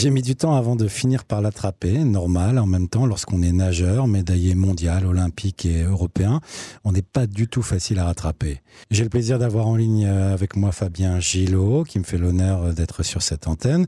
J'ai mis du temps avant de finir par l'attraper, normal en même temps lorsqu'on est nageur, médaillé mondial, olympique et européen, on n'est pas du tout facile à rattraper. J'ai le plaisir d'avoir en ligne euh, avec moi Fabien Gillot qui me fait l'honneur euh, d'être sur cette antenne.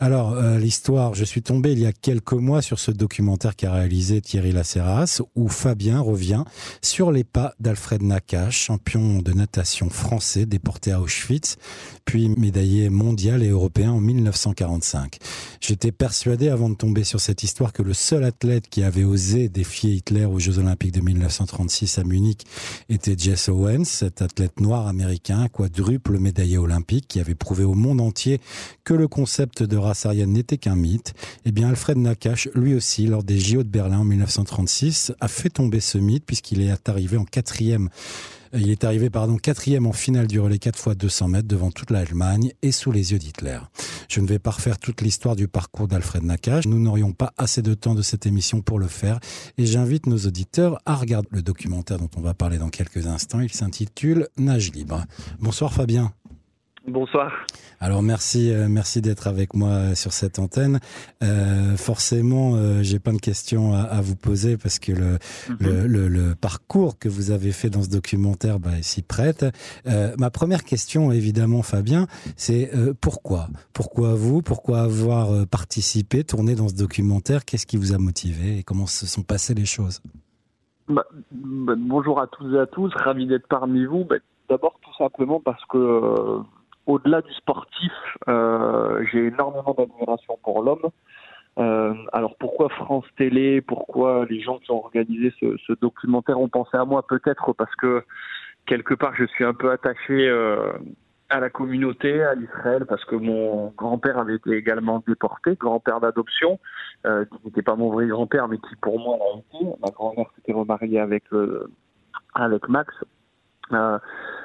Alors euh, l'histoire, je suis tombé il y a quelques mois sur ce documentaire qu'a réalisé Thierry Lacerras où Fabien revient sur les pas d'Alfred Nakache, champion de natation français déporté à Auschwitz, puis médaillé mondial et européen en 1945. J'étais persuadé avant de tomber sur cette histoire que le seul athlète qui avait osé défier Hitler aux Jeux Olympiques de 1936 à Munich était Jess Owens, cet athlète noir américain, quadruple médaillé olympique, qui avait prouvé au monde entier que le concept de race aryenne n'était qu'un mythe. Eh bien, Alfred Nakache, lui aussi, lors des JO de Berlin en 1936, a fait tomber ce mythe puisqu'il est arrivé en quatrième il est arrivé pardon quatrième en finale du relais 4 fois 200 mètres devant toute l'Allemagne et sous les yeux d'Hitler. Je ne vais pas refaire toute l'histoire du parcours d'Alfred Nakache. Nous n'aurions pas assez de temps de cette émission pour le faire et j'invite nos auditeurs à regarder le documentaire dont on va parler dans quelques instants. Il s'intitule Nage libre. Bonsoir Fabien. Bonsoir. Alors merci, euh, merci d'être avec moi euh, sur cette antenne. Euh, forcément, euh, j'ai plein de questions à, vous poser parce que le, mhm. le, le, parcours que vous avez fait dans ce documentaire bah, est si prête. ma première question, évidemment, Fabien, c'est pourquoi? Pourquoi vous? Pourquoi avoir participé, tourné dans ce documentaire? Qu'est-ce qui vous a motivé et comment se sont passées les choses? Bah, bah, Bonjour à tous et à tous, ravi d'être parmi vous. Bah, d'abord, tout simplement parce que au-delà du sportif, euh, j'ai énormément d'admiration pour l'homme. Euh, alors pourquoi France Télé, pourquoi les gens qui ont organisé ce, documentaire ont pensé à moi Peut-être parce que quelque part je suis un peu attaché euh, à la communauté, à l'Israël, parce que mon grand-père avait été également déporté, grand-père d'adoption, qui n'était pas mon vrai grand-père, mais qui pour moi l'a été. Ma grand-mère s'était remariée avec avec Max.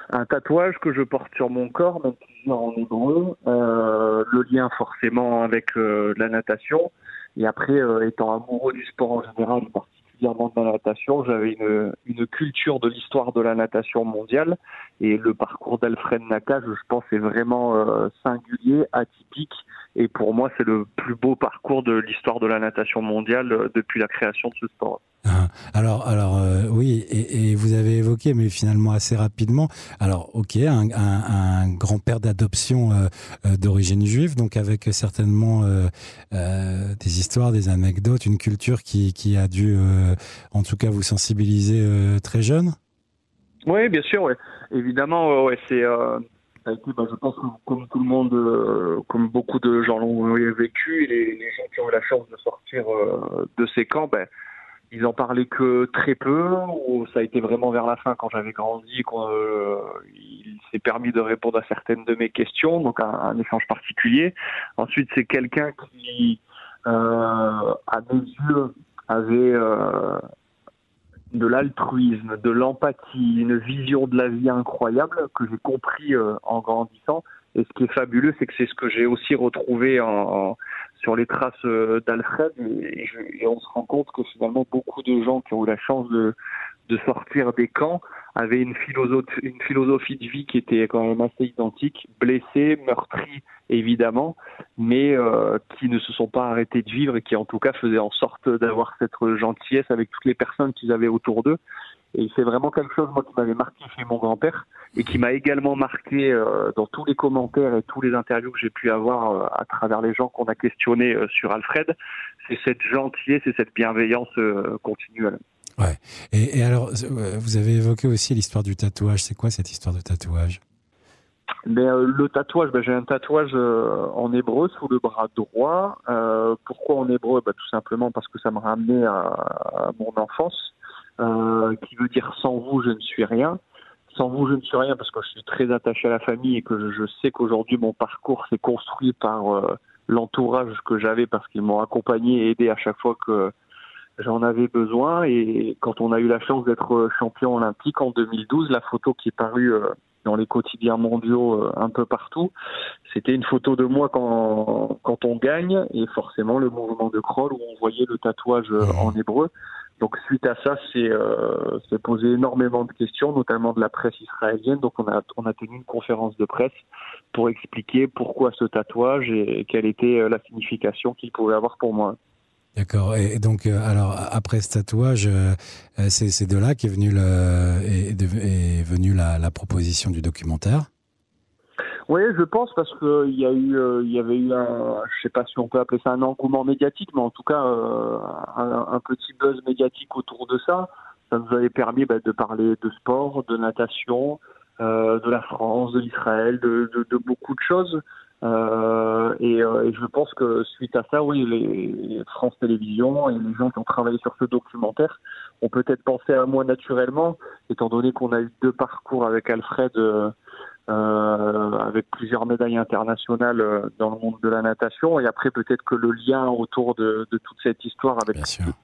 Un tatouage que je porte sur mon corps, même si en hébreu, euh, le lien forcément avec euh, la natation. Et après, euh, étant amoureux du sport en général, particulièrement de la natation, j'avais une, une culture de l'histoire de la natation mondiale. Et le parcours d'Alfred Nakache, je pense, est vraiment euh, singulier, atypique. Et pour moi, c'est le plus beau parcours de l'histoire de la natation mondiale depuis la création de ce sport. Ah, alors, alors euh, oui, et, et, vous avez évoqué, mais finalement assez rapidement. Alors, ok, un, un, un grand-père d'adoption euh, euh d'origine juive, donc avec certainement euh, euh, des histoires, des anecdotes, une culture qui, qui a dû, en tout cas, vous sensibiliser très jeune? Oui, bien sûr, ouais. évidemment, ouais, c'est. Bah, je pense que comme tout le monde, comme beaucoup de gens l'ont vécu, les, gens qui ont eu la chance de sortir de ces camps, ben ils en parlaient que très peu, ou ça a été vraiment vers la fin quand j'avais grandi, qu'il euh, s'est permis de répondre à certaines de mes questions, donc un, un échange particulier. Ensuite, c'est quelqu'un qui, euh, à mes yeux, avait euh, de l'altruisme, de l'empathie, une vision de la vie incroyable que j'ai compris euh, en grandissant. Et ce qui est fabuleux, c'est que c'est ce que j'ai aussi retrouvé en, en sur les traces euh, d'Alfred et, et, on se rend compte que finalement beaucoup de gens qui ont eu la chance de, de sortir des camps avaient une philosophie, de vie qui était quand même assez identique, blessés, meurtris évidemment, mais euh, qui ne se sont pas arrêtés de vivre et qui en tout cas faisaient en sorte d'avoir cette gentillesse avec toutes les personnes qu'ils avaient autour d'eux. Et c'est vraiment quelque chose moi qui m'avait marqué chez mon grand-père et qui m'a également marqué euh, dans tous les commentaires et tous les interviews que j'ai pu avoir euh, à travers les gens qu'on a questionnés sur Alfred. C'est cette gentillesse et cette bienveillance continuelle. Ouais. Et, alors, euh, vous avez évoqué aussi l'histoire du tatouage. C'est quoi cette histoire de tatouage? Mais euh, le tatouage, ben, j'ai un tatouage euh, en hébreu sous le bras droit. Pourquoi en hébreu? Ben, Tout simplement parce que ça me ramenait à, mon enfance, qui veut dire sans vous je ne suis rien. Sans vous je ne suis rien parce que je suis très attaché à la famille et que je sais qu'aujourd'hui mon parcours s'est construit par l'entourage que j'avais parce qu'ils m'ont accompagné et aidé à chaque fois que j'en avais besoin. Et quand on a eu la chance d'être champion olympique en 2012, la photo qui est parue dans les quotidiens mondiaux euh, un peu partout. C'était une photo de moi quand, quand on gagne et forcément le mouvement de crawl où on voyait le tatouage euh, en hébreu Donc suite à ça, c'est euh, posé énormément de questions, notamment de la presse israélienne. Donc on a on a tenu une conférence de presse pour expliquer pourquoi ce tatouage et quelle était euh, la signification qu'il pouvait avoir pour moi. D'accord. Et donc, euh, alors après ce tatouage, euh, c'est de là qu'est venue le, est, est la, proposition du documentaire? Oui, je pense parce que il y eu, y avait eu un, je sais pas si on peut appeler ça un engouement médiatique, mais en tout cas un, petit buzz médiatique autour de ça. Ça nous avait permis bah, de parler de sport, de natation, euh, de la France, de l'Israël, de, beaucoup de choses. Euh, et, euh, et, je pense que suite à ça, oui, les France Télévisions et les gens qui ont travaillé sur ce documentaire ont peut-être pensé à moi naturellement, étant donné qu'on a eu deux parcours avec Alfred, euh, avec plusieurs médailles internationales euh, dans le monde de la natation. Et après, peut-être que le lien autour de, de toute cette histoire avec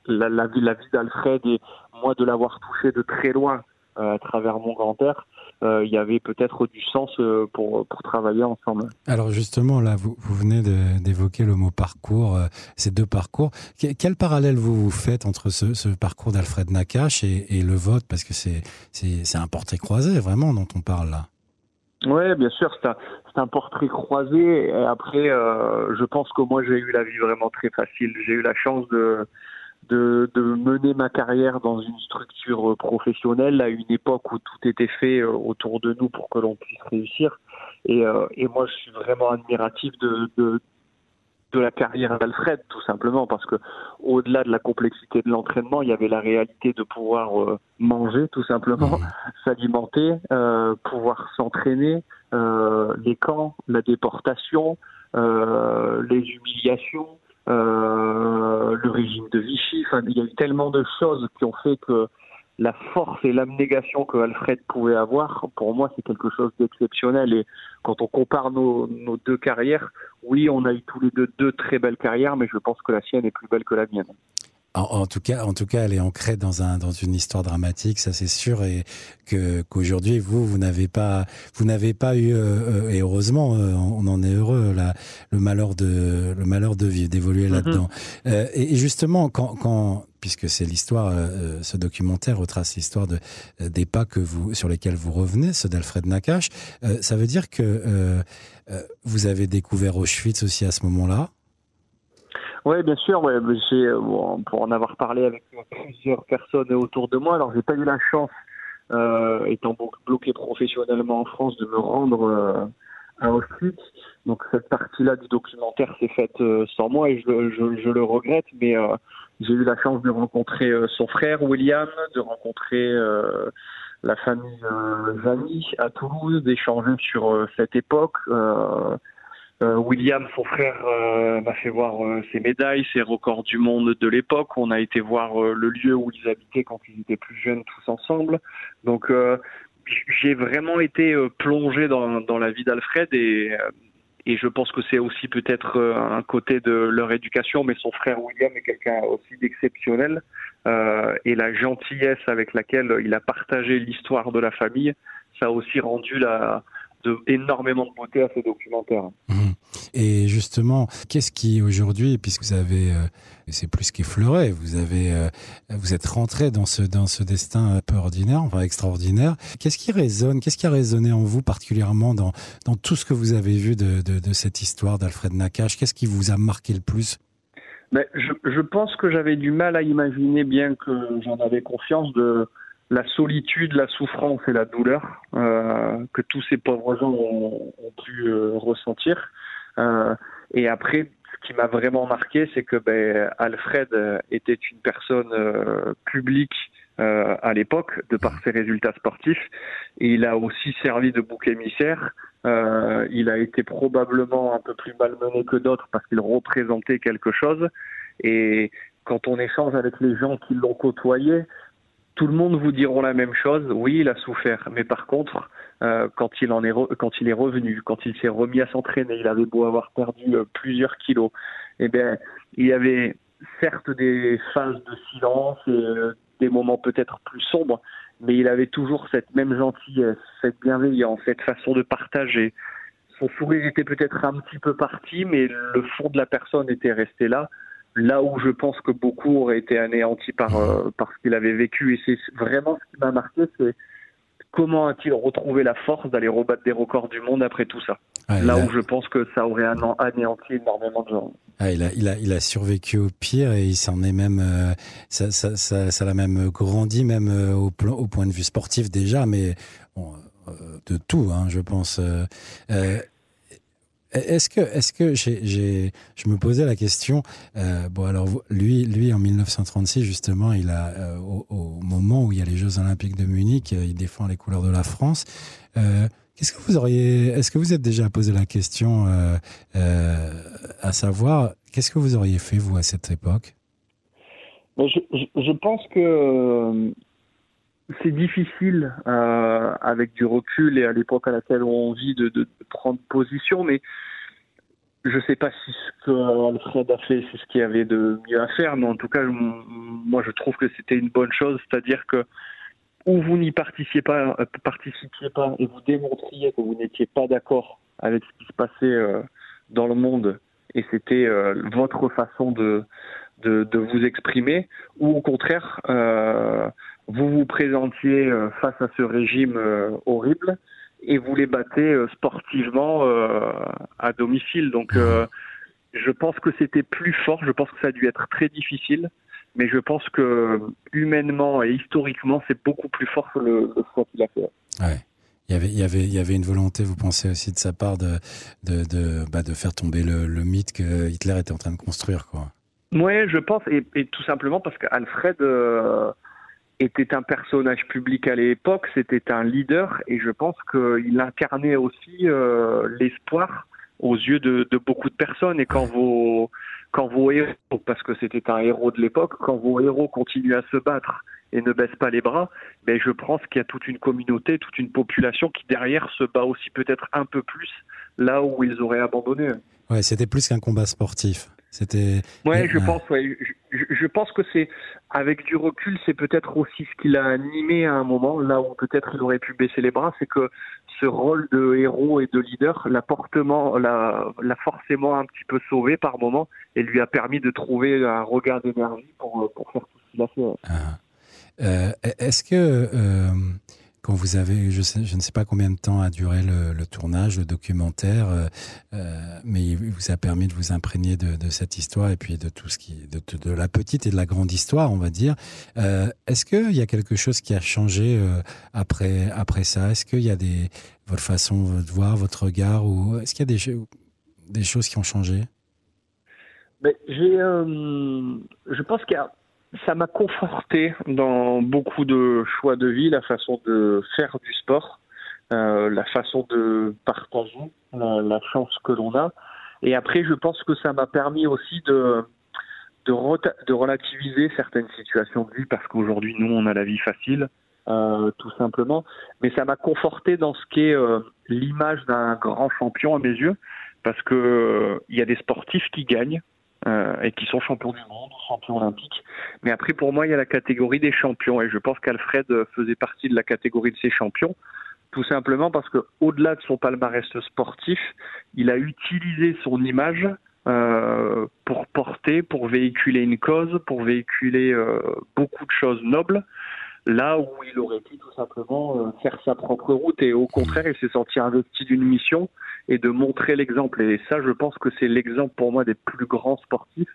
la, la, vie, la vie d'Alfred et moi de l'avoir touché de très loin euh, à travers mon grand-père, euh, il y avait peut-être du sens euh, pour, pour travailler ensemble. Alors justement, là, vous, vous venez d'évoquer le mot parcours, ces deux parcours. Quel parallèle vous, vous faites entre ce, ce parcours d'Alfred Nakache et, et, le vôtre? Parce que c'est un portrait croisé, vraiment, dont on parle là. Oui, bien sûr, c'est un, un, portrait croisé. Et après, euh, je pense que moi, j'ai eu la vie vraiment très facile. J'ai eu la chance de, de, de, mener ma carrière dans une structure professionnelle à une époque où tout était fait euh, autour de nous pour que l'on puisse réussir. Et, euh, et, moi, je suis vraiment admiratif de, de, de la carrière d'Alfred, tout simplement, parce que au-delà de la complexité de l'entraînement, il y avait la réalité de pouvoir euh, manger, tout simplement, mmh. s'alimenter, euh, pouvoir s'entraîner, euh, les camps, la déportation, les humiliations. Euh, le régime de Vichy. Enfin, il y a eu tellement de choses qui ont fait que la force et l'abnégation que Alfred pouvait avoir, pour moi, c'est quelque chose d'exceptionnel. Et quand on compare nos, nos, deux carrières, oui, on a eu tous les deux deux très belles carrières, mais je pense que la sienne est plus belle que la mienne. En, tout cas, en tout cas, elle est ancrée dans un dans une histoire dramatique, ça c'est sûr, et que qu'aujourd'hui vous vous n'avez pas vous n'avez pas eu euh, et heureusement euh, on en est heureux là le malheur de le malheur de vivre d'évoluer mm-hmm. là-dedans. Euh, et, justement quand quand puisque c'est l'histoire, ce documentaire retrace l'histoire de des pas que vous sur lesquels vous revenez, ceux d'Alfred Nakache. ça veut dire que vous avez découvert Auschwitz aussi à ce moment-là. Oui, bien sûr. Ouais, j'ai, bon, pour en avoir parlé avec plusieurs personnes autour de moi, alors j'ai pas eu la chance, euh, étant bloqué professionnellement en France, de me rendre euh, à Auschwitz. Donc cette partie-là du documentaire s'est faite euh, sans moi et je, je, je le regrette, mais euh, j'ai eu la chance de rencontrer euh, son frère William, de rencontrer la famille Jani à Toulouse, d'échanger sur cette époque. Euh, William, son frère, euh, m'a fait voir euh, ses médailles, ses records du monde de l'époque. On a été voir le lieu où ils habitaient quand ils étaient plus jeunes tous ensemble. Donc j'ai vraiment été plongé dans, la vie d'Alfred et, je pense que c'est aussi peut-être un côté de leur éducation, mais son frère William est quelqu'un aussi d'exceptionnel euh, et la gentillesse avec laquelle il a partagé l'histoire de la famille, ça a aussi rendu la, de, énormément de beauté à ce documentaire. Mmh. Et justement, qu'est-ce qui aujourd'hui, puisque vous avez, euh, c'est plus qu'effleuré, vous avez, euh, vous êtes rentré dans ce dans ce destin peu ordinaire, enfin extraordinaire. Qu'est-ce qui résonne, qu'est-ce qui a résonné en vous particulièrement dans dans tout ce que vous avez vu de de, de cette histoire d'Alfred Nakache? Qu'est-ce qui vous a marqué le plus? Mais je, je pense que j'avais du mal à imaginer, bien que j'en avais confiance de la solitude, la souffrance et la douleur euh, que tous ces pauvres gens ont, pu euh, ressentir. Euh, et après, ce qui m'a vraiment marqué, c'est que ben, Alfred était une personne publique à l'époque, de par ses résultats sportifs, il a aussi servi de bouc émissaire. il a été probablement un peu plus malmené que d'autres parce qu'il représentait quelque chose. Et quand on échange avec les gens qui l'ont côtoyé, tout le monde vous diront la même chose. Oui, il a souffert, mais par contre, euh, quand il en est quand il est revenu, quand il s'est remis à s'entraîner, il avait beau avoir perdu euh, plusieurs kilos. Eh bien, il y avait certes des phases de silence et euh, des moments peut-être plus sombres, mais il avait toujours cette même gentillesse, cette bienveillance, cette façon de partager. Son sourire était peut-être un petit peu parti, mais le fond de la personne était resté là. Là où je pense que beaucoup auraient été anéantis par, euh, par ce qu'il avait vécu, et c'est vraiment ce qui m'a marqué, c'est comment a-t-il retrouvé la force d'aller rebattre des records du monde après tout ça Là où je pense que ça aurait anéanti énormément de gens. Ah, il, a, il, a, il a survécu au pire et il s'en est même. Euh, ça, ça, ça, ça l'a même grandi, même euh, au, plan, au point de vue sportif déjà, mais bon, de tout, hein, je pense. Est-ce que, est-ce que je me posais la question. Euh, bon, alors lui, lui en 1936 justement, il a euh, au, moment où il y a les Jeux Olympiques de Munich, euh, il défend les couleurs de la France. qu'est-ce que vous auriez, est-ce que vous êtes déjà posé la question à savoir, qu'est-ce que vous auriez fait vous à cette époque? Je, je, pense que c'est difficile euh, avec du recul et à l'époque à laquelle on vit de, de, prendre position, mais je sais pas si ce que Alfred a fait, c'est ce qu'il y avait de mieux à faire, mais en tout cas, moi je trouve que c'était une bonne chose, c'est-à-dire que où vous n'y participiez pas, euh, participiez pas et vous démontriez que vous n'étiez pas d'accord avec ce qui se passait euh, dans le monde et c'était euh, votre façon de, de, de, vous exprimer, ou au contraire, euh, vous vous présentiez euh, face à ce régime euh, horrible et vous les battez euh, sportivement à domicile. Donc je pense que c'était plus fort, je pense que ça a dû être très difficile, mais je pense que humainement et historiquement, c'est beaucoup plus fort que le, le qu'il a fait. Ouais. Il y, avait, il, y avait, il y avait une volonté, vous pensez aussi de sa part, de, de, de, bah, de faire tomber le, le, mythe que Hitler était en train de construire. Quoi. Oui, je pense, et, et tout simplement parce qu'Alfred, était un personnage public à l'époque, c'était un leader et je pense qu'il incarnait aussi euh, l'espoir aux yeux de, de, beaucoup de personnes. Et quand vos, quand vos héros, parce que c'était un héros de l'époque, quand vos héros continuent à se battre et ne baissent pas les bras, ben je pense qu'il y a toute une communauté, toute une population qui derrière se bat aussi peut-être un peu plus là où ils auraient abandonné. Ouais, c'était plus qu'un combat sportif. C'était. Ouais, je pense. Ouais, je, je pense que c'est avec du recul, c'est peut-être aussi ce qui l'a animé à un moment, là où peut-être il aurait pu baisser les bras, c'est que ce rôle de héros et de leader l'a forcément un petit peu sauvé par moment et lui a permis de trouver un regard d'énergie pour, pour faire tout ce qu'il a fait. Ah. Euh, Est-ce que euh, quand vous avez, je, je ne sais pas combien de temps a duré le, tournage, le documentaire, euh, euh, mais il vous a permis de vous imprégner de, cette histoire et puis de tout ce qui, de, la petite et de la grande histoire, on va dire. Euh, Est-ce qu'il y a quelque chose qui a changé après après ça? Est-ce qu'il y a votre façon de voir, votre regard, est-ce qu'il y a des choses qui ont changé? J'ai, je pense qu'il y a ça m'a conforté dans beaucoup de choix de vie, la façon de faire du sport, euh, la façon de partager la, la chance que l'on a. Et après, je pense que ça m'a permis aussi de, de, de, relativiser certaines situations de vie parce qu'aujourd'hui, nous, on a la vie facile, euh, tout simplement. Mais ça m'a conforté dans ce qu'est euh, l'image d'un grand champion à mes yeux parce que euh, il y a des sportifs qui gagnent, euh, et qui sont champions du monde, champions olympiques. Mais après, pour moi, il y a la catégorie des champions, et je pense qu'Alfred faisait partie de la catégorie de ces champions, tout simplement parce que, au-delà de son palmarès sportif, il a utilisé son image euh, pour porter, pour véhiculer une cause, pour véhiculer euh, beaucoup de choses nobles là où il aurait pu tout simplement euh, faire sa propre route. Et au contraire il s'est senti investi d'une mission et de montrer l'exemple. Et ça je pense que c'est l'exemple pour moi des plus grands sportifs.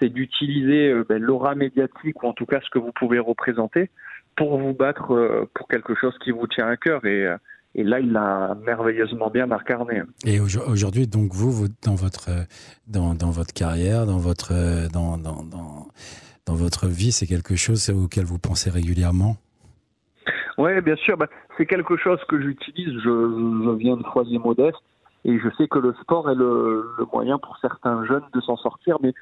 C'est d'utiliser euh, ben, l'aura médiatique ou en tout cas ce que vous pouvez représenter pour vous battre euh, pour quelque chose qui vous tient à cœur. Et et là, il l'a merveilleusement bien incarné. Et aujourd'hui, donc vous, dans votre dans, dans votre carrière, dans votre dans, dans, dans dans votre vie, c'est quelque chose auquel vous pensez régulièrement? Oui, bien sûr. Bah, c'est quelque chose que j'utilise. Je, je, viens de foyer modeste et je sais que le sport est le, le moyen pour certains jeunes de s'en sortir. Mais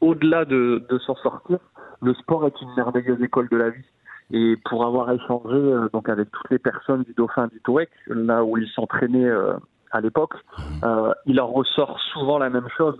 au-delà de, de s'en sortir, le sport est une merveilleuse école de la vie. Et pour avoir échangé euh, donc avec toutes les personnes du Dauphin du Touareg, là où ils s'entraînaient euh, à l'époque, mmh. euh, il en ressort souvent la même chose.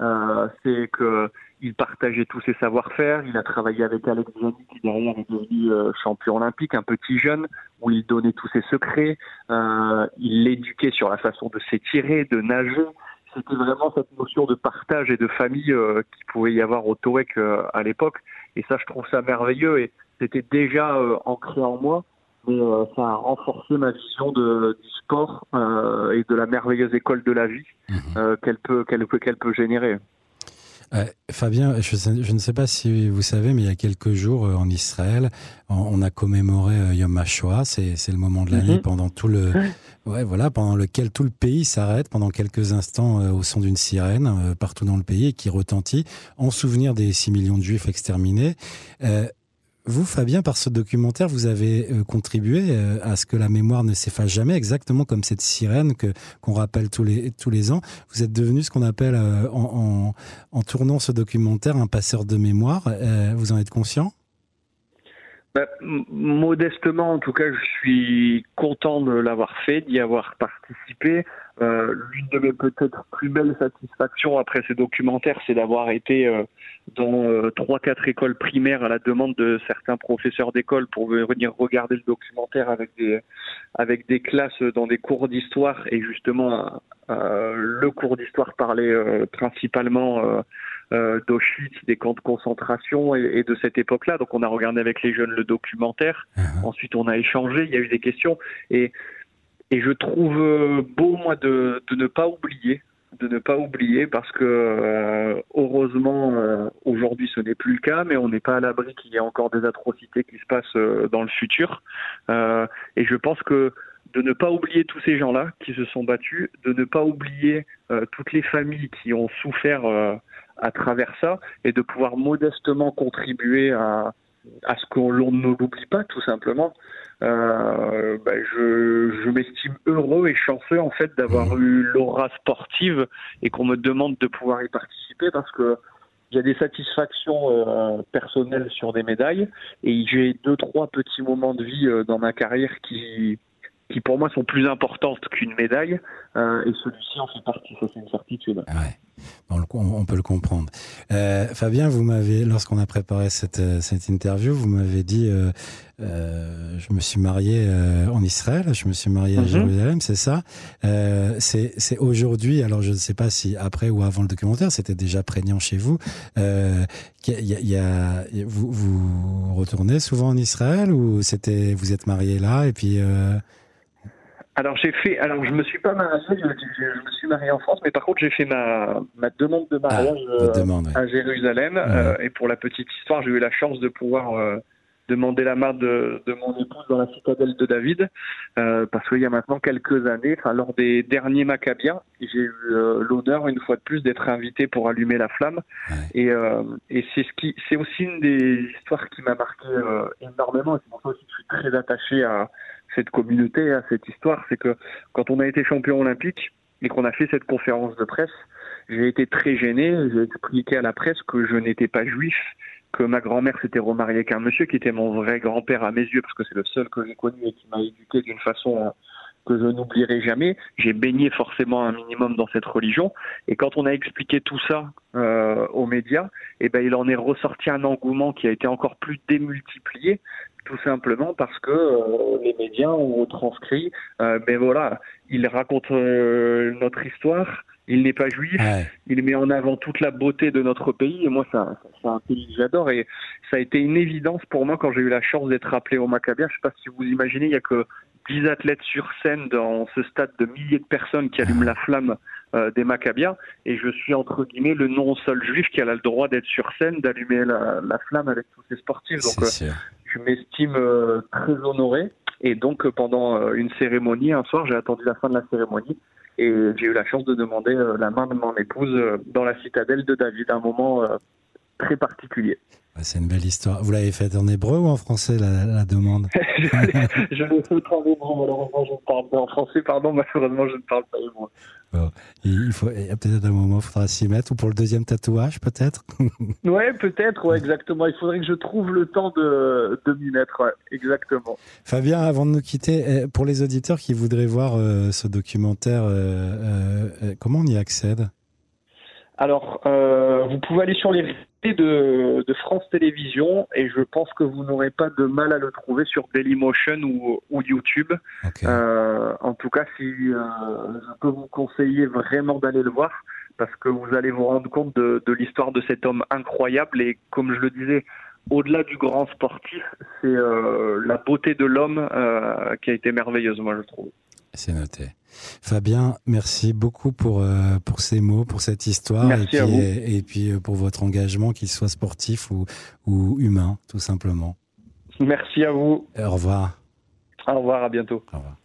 Euh, c'est que il partageait tous ses savoir-faire. Il a travaillé avec Alex Gianni, qui derrière est devenu euh, champion olympique, un petit jeune, où il donnait tous ses secrets. Euh, il l'éduquait sur la façon de s'étirer, de nager. c'était vraiment cette notion de partage et de famille euh, qui pouvait y avoir au TOEC à l'époque. Et ça, je trouve ça merveilleux. Et c'était déjà ancré en moi, mais ça a renforcé ma vision de, du sport et de la merveilleuse école de la vie qu'elle peut, qu'elle peut, qu'elle peut générer. Euh, Fabien, je, ne sais pas si vous savez, mais il y a quelques jours euh, en Israël, on, a commémoré euh, Yom HaShoah. C'est le moment de l'année mhm. pendant tout le, ouais, voilà, pendant lequel tout le pays s'arrête pendant quelques instants au son d'une sirène partout dans le pays et qui retentit en souvenir des 6 millions de Juifs exterminés. Vous, Fabien, par ce documentaire, vous avez euh, contribué euh, à ce que la mémoire ne s'efface jamais, exactement comme cette sirène que qu'on rappelle tous les tous les ans. Vous êtes devenu ce qu'on appelle euh, en, en, tournant ce documentaire un passeur de mémoire. vous en êtes conscient? Bah, modestement, en tout cas, je suis content de l'avoir fait, d'y avoir participé. Euh, L'une de mes peut-être plus belles satisfactions après ce documentaire, c'est d'avoir été euh, dans euh, trois, quatre écoles primaires à la demande de certains professeurs d'école pour venir regarder le documentaire avec des avec des classes dans des cours d'histoire et justement euh, le cours d'histoire parlait principalement euh, d'Auschwitz, des camps de concentration et, de cette époque-là. Donc on a regardé avec les jeunes le documentaire. Uh-huh. Ensuite on a échangé, il y a eu des questions et et je trouve euh, beau moi de, de ne pas oublier de ne pas oublier parce que euh, heureusement euh, aujourd'hui ce n'est plus le cas mais on n'est pas à l'abri qu'il y ait encore des atrocités qui se passent dans le futur. Et je pense que de ne pas oublier tous ces gens-là qui se sont battus, de ne pas oublier toutes les familles qui ont souffert à travers ça et de pouvoir modestement contribuer à, à ce qu'on ne l'oublie pas tout simplement. Euh, ben je, je m'estime heureux et chanceux en fait d'avoir mmh. eu l'aura sportive et qu'on me demande de pouvoir y participer parce que il y a des satisfactions euh, personnelles sur des médailles et j'ai deux trois petits moments de vie euh, dans ma carrière qui qui pour moi sont plus importantes qu'une médaille euh, et celui-ci en fait partie, ça c'est une certitude. Ouais. On, on, peut le comprendre. Euh, Fabien, vous m'avez, lorsqu'on a préparé cette, euh, cette interview, vous m'avez dit, euh, je me suis marié en Israël, je me suis marié à mhm. Jérusalem, c'est ça. C'est aujourd'hui, alors je ne sais pas si après ou avant le documentaire, c'était déjà prégnant chez vous. Y a, y a, vous, vous retournez souvent en Israël ou c'était, vous êtes marié là et puis alors j'ai fait, alors je me suis pas marié, je, me suis marié en France, mais par contre j'ai fait ma, ma demande de mariage ah, euh, à Jérusalem. Euh, et pour la petite histoire, j'ai eu la chance de pouvoir euh, demander la main de, de, mon épouse dans la citadelle de David, parce qu'il y a maintenant quelques années, enfin lors des derniers Maccabiens, j'ai eu l'honneur une fois de plus d'être invité pour allumer la flamme. Et, et c'est ce qui, c'est aussi une des histoires qui m'a marqué énormément. C'est pour ça aussi que je suis très attaché à cette communauté, à cette histoire, c'est que quand on a été champion olympique et qu'on a fait cette conférence de presse, j'ai été très gêné. J'ai expliqué à la presse que je n'étais pas juif, que ma grand-mère s'était remariée avec un monsieur qui était mon vrai grand-père à mes yeux, parce que c'est le seul que j'ai connu et qui m'a éduqué d'une façon que je n'oublierai jamais. J'ai baigné forcément un minimum dans cette religion. Et quand on a expliqué tout ça euh, aux médias, eh ben, il en est ressorti un engouement qui a été encore plus démultiplié, tout simplement parce que euh, les médias ont transcrit. Euh, mais voilà, il raconte euh, notre histoire. Il n'est pas juif. Il met en avant toute la beauté de notre pays. Et moi, ça, c'est un pays que j'adore. Et ça a été une évidence pour moi quand j'ai eu la chance d'être appelé au Maccabia. Je sais pas si vous imaginez, il y a que 10 athlètes sur scène dans ce stade de milliers de personnes qui allument la flamme euh, des Maccabiens. Et je suis entre guillemets le non seul juif qui a le droit d'être sur scène, d'allumer la, la, flamme avec tous ces sportifs. Donc euh, je m'estime euh, très honoré. Et donc pendant une cérémonie, un soir, j'ai attendu la fin de la cérémonie. Et j'ai eu la chance de demander la main de mon épouse dans la citadelle de David, un moment très particulier. C'est une belle histoire. Vous l'avez faite en hébreu ou en français, la, la demande Je l'ai faite en hébreu, malheureusement, je ne parle pas. En français, pardon, malheureusement, je ne parle pas hébreu. Bon. Il faut, il y a peut-être un moment, il faudra s'y mettre, ou pour le deuxième tatouage, peut-être Ouais, peut-être, ouais, exactement. Il faudrait que je trouve le temps de, de m'y mettre, ouais, exactement. Fabien, avant de nous quitter, eh, pour les auditeurs qui voudraient voir euh, ce documentaire, euh, euh, comment on y accède? Alors, euh, vous pouvez aller sur les de, de, France Télévisions et je pense que vous n'aurez pas de mal à le trouver sur Dailymotion ou, ou YouTube. Euh, en tout cas, si euh, je peux vous conseiller vraiment d'aller le voir parce que vous allez vous rendre compte de, de l'histoire de cet homme incroyable et comme je le disais, au-delà du grand sportif, c'est euh, la beauté de l'homme qui a été merveilleuse, moi je trouve. C'est noté. Fabien, merci beaucoup pour, euh, pour ces mots, pour cette histoire et puis, et, puis, euh, pour votre engagement, qu'il soit sportif ou, ou humain, tout simplement. Merci à vous. Au revoir. Au revoir, à bientôt. Au revoir.